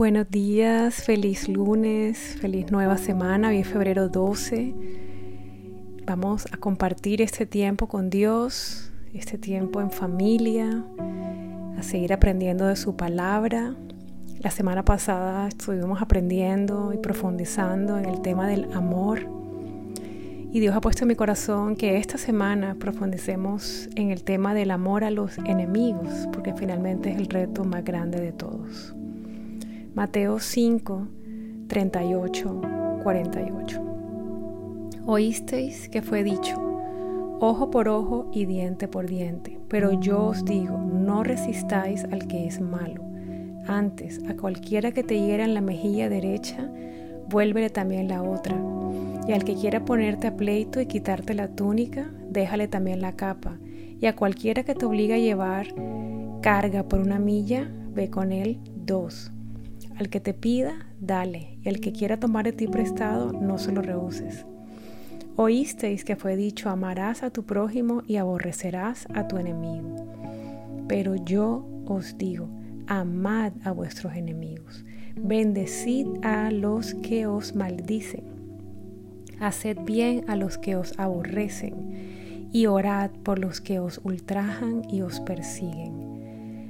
Buenos días, feliz lunes, feliz nueva semana, hoy es febrero 12. Vamos a compartir este tiempo con Dios, este tiempo en familia, a seguir aprendiendo de su palabra. La semana pasada estuvimos aprendiendo y profundizando en el tema del amor. Y Dios ha puesto en mi corazón que esta semana profundicemos en el tema del amor a los enemigos, porque finalmente es el reto más grande de todos. Mateo 5, 38, 48. Oísteis que fue dicho, ojo por ojo y diente por diente, pero yo os digo, no resistáis al que es malo. Antes, a cualquiera que te hiera en la mejilla derecha, vuélvele también la otra. Y al que quiera ponerte a pleito y quitarte la túnica, déjale también la capa. Y a cualquiera que te obliga a llevar carga por una milla, ve con él dos. Al que te pida, dale, y al que quiera tomar de ti prestado, no se lo rehuses. Oísteis que fue dicho, amarás a tu prójimo y aborrecerás a tu enemigo. Pero yo os digo, amad a vuestros enemigos, bendecid a los que os maldicen, haced bien a los que os aborrecen, y orad por los que os ultrajan y os persiguen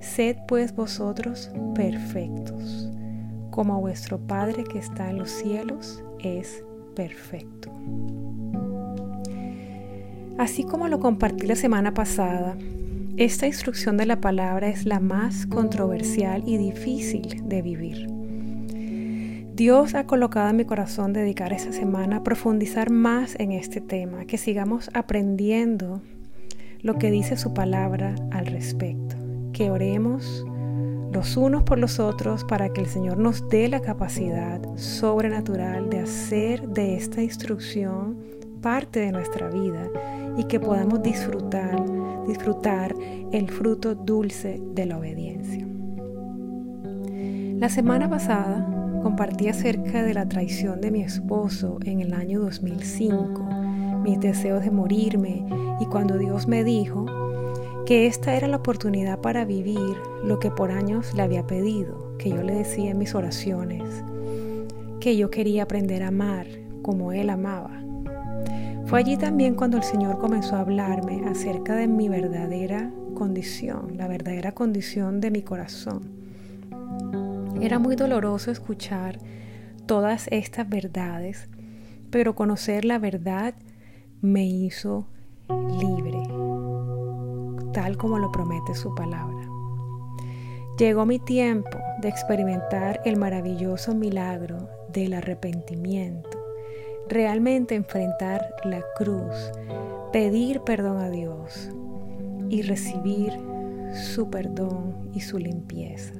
Sed pues vosotros perfectos, como vuestro Padre que está en los cielos es perfecto. Así como lo compartí la semana pasada, esta instrucción de la palabra es la más controversial y difícil de vivir. Dios ha colocado en mi corazón dedicar esta semana a profundizar más en este tema, que sigamos aprendiendo lo que dice su palabra al respecto que oremos los unos por los otros para que el Señor nos dé la capacidad sobrenatural de hacer de esta instrucción parte de nuestra vida y que podamos disfrutar, disfrutar el fruto dulce de la obediencia. La semana pasada compartí acerca de la traición de mi esposo en el año 2005, mis deseos de morirme y cuando Dios me dijo, que esta era la oportunidad para vivir lo que por años le había pedido, que yo le decía en mis oraciones, que yo quería aprender a amar como él amaba. Fue allí también cuando el Señor comenzó a hablarme acerca de mi verdadera condición, la verdadera condición de mi corazón. Era muy doloroso escuchar todas estas verdades, pero conocer la verdad me hizo libre tal como lo promete su palabra. Llegó mi tiempo de experimentar el maravilloso milagro del arrepentimiento, realmente enfrentar la cruz, pedir perdón a Dios y recibir su perdón y su limpieza.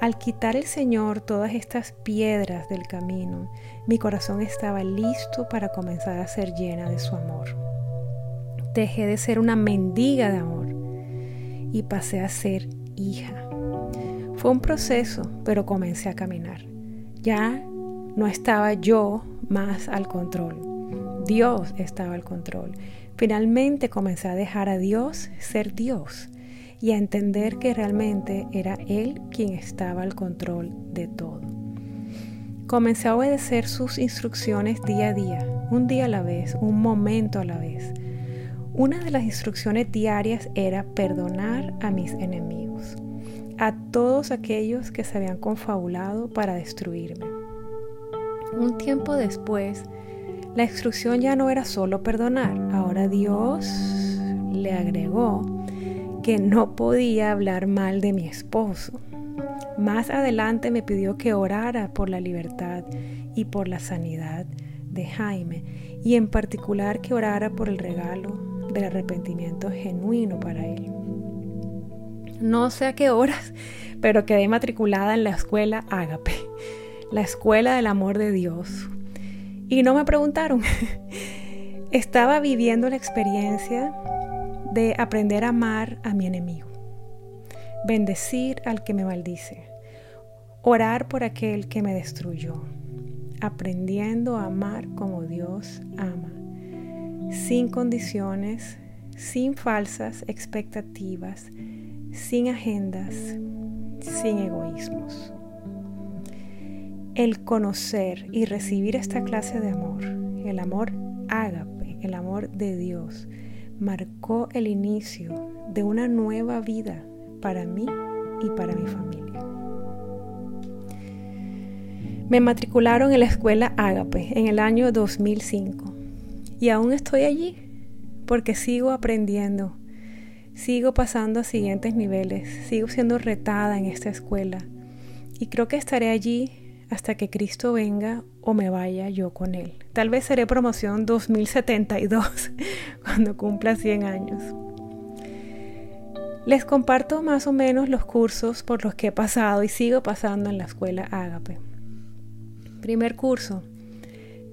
Al quitar el Señor todas estas piedras del camino, mi corazón estaba listo para comenzar a ser llena de su amor dejé de ser una mendiga de amor y pasé a ser hija. Fue un proceso, pero comencé a caminar. Ya no estaba yo más al control. Dios estaba al control. Finalmente comencé a dejar a Dios ser Dios y a entender que realmente era Él quien estaba al control de todo. Comencé a obedecer sus instrucciones día a día, un día a la vez, un momento a la vez. Una de las instrucciones diarias era perdonar a mis enemigos, a todos aquellos que se habían confabulado para destruirme. Un tiempo después, la instrucción ya no era solo perdonar, ahora Dios le agregó que no podía hablar mal de mi esposo. Más adelante me pidió que orara por la libertad y por la sanidad de Jaime y en particular que orara por el regalo del arrepentimiento genuino para él. No sé a qué horas, pero quedé matriculada en la escuela Ágape, la escuela del amor de Dios. Y no me preguntaron. Estaba viviendo la experiencia de aprender a amar a mi enemigo, bendecir al que me maldice, orar por aquel que me destruyó, aprendiendo a amar como Dios ama, sin condiciones, sin falsas expectativas, sin agendas, sin egoísmos. El conocer y recibir esta clase de amor, el amor ágape, el amor de Dios, marcó el inicio de una nueva vida para mí y para mi familia. Me matricularon en la escuela Ágape en el año 2005 y aún estoy allí porque sigo aprendiendo sigo pasando a siguientes niveles, sigo siendo retada en esta escuela y creo que estaré allí hasta que Cristo venga o me vaya yo con Él. Tal vez seré promoción 2072 cuando cumpla 100 años. Les comparto más o menos los cursos por los que he pasado y sigo pasando en la escuela Ágape. Primer curso,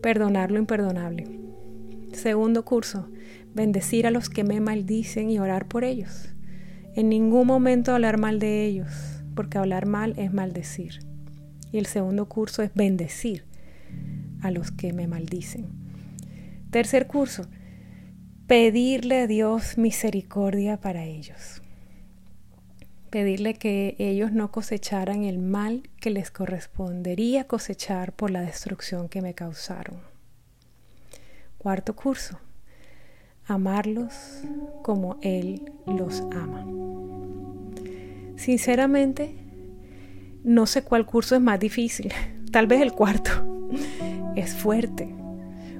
perdonar lo imperdonable. Segundo curso, bendecir a los que me maldicen y orar por ellos. En ningún momento hablar mal de ellos, porque hablar mal es maldecir. Y el segundo curso es bendecir a los que me maldicen. Tercer curso, pedirle a Dios misericordia para ellos. Pedirle que ellos no cosecharan el mal que les correspondería cosechar por la destrucción que me causaron. Cuarto curso, amarlos como Él los ama. Sinceramente, no sé cuál curso es más difícil. Tal vez el cuarto. Es fuerte.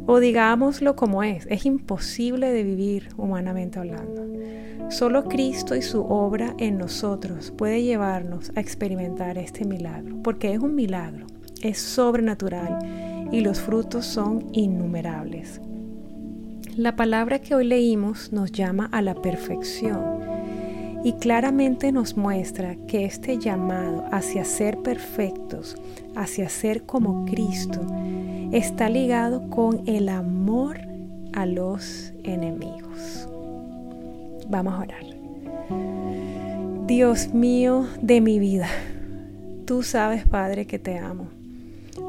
O digámoslo como es, es imposible de vivir humanamente hablando. Solo Cristo y su obra en nosotros puede llevarnos a experimentar este milagro, porque es un milagro, es sobrenatural y los frutos son innumerables. La palabra que hoy leímos nos llama a la perfección y claramente nos muestra que este llamado hacia ser perfectos, hacia ser como Cristo, está ligado con el amor a los enemigos. Vamos a orar. Dios mío de mi vida, tú sabes, Padre, que te amo,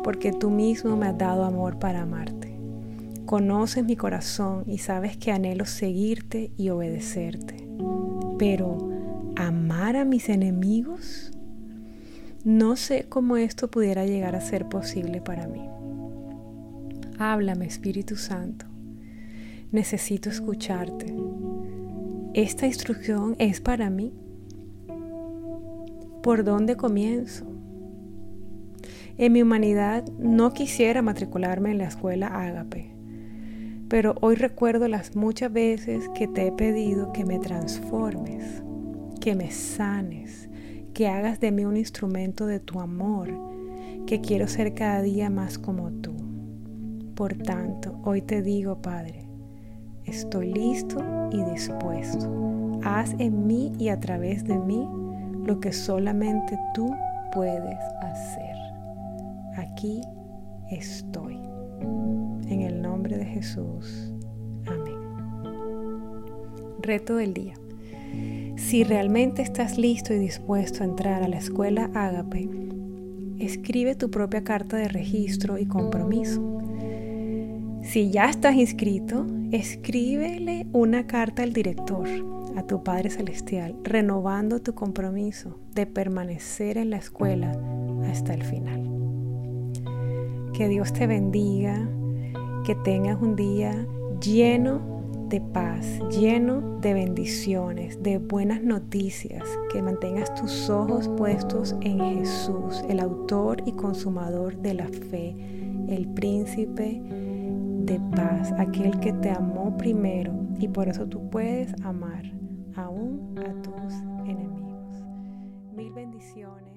porque tú mismo me has dado amor para amarte. Conoces mi corazón y sabes que anhelo seguirte y obedecerte. Pero, ¿amar a mis enemigos? No sé cómo esto pudiera llegar a ser posible para mí. Háblame, Espíritu Santo. Necesito escucharte. ¿Esta instrucción es para mí? ¿Por dónde comienzo? En mi humanidad no quisiera matricularme en la escuela Ágape pero hoy recuerdo las muchas veces que te he pedido que me transformes, que me sanes, que hagas de mí un instrumento de tu amor, que quiero ser cada día más como tú. Por tanto, hoy te digo, Padre, estoy listo y dispuesto. Haz en mí y a través de mí lo que solamente tú puedes hacer. Aquí estoy. En el nombre de Jesús. Amén. Reto del día. Si realmente estás listo y dispuesto a entrar a la escuela Ágape, escribe tu propia carta de registro y compromiso. Si ya estás inscrito, escríbele una carta al director, a tu Padre Celestial, renovando tu compromiso de permanecer en la escuela hasta el final. Que Dios te bendiga que tengas un día lleno de paz, lleno de bendiciones, de buenas noticias, que mantengas tus ojos puestos en Jesús, el autor y consumador de la fe, el príncipe de paz, aquel que te amó primero y por eso tú puedes amar aún a tus enemigos. Mil bendiciones.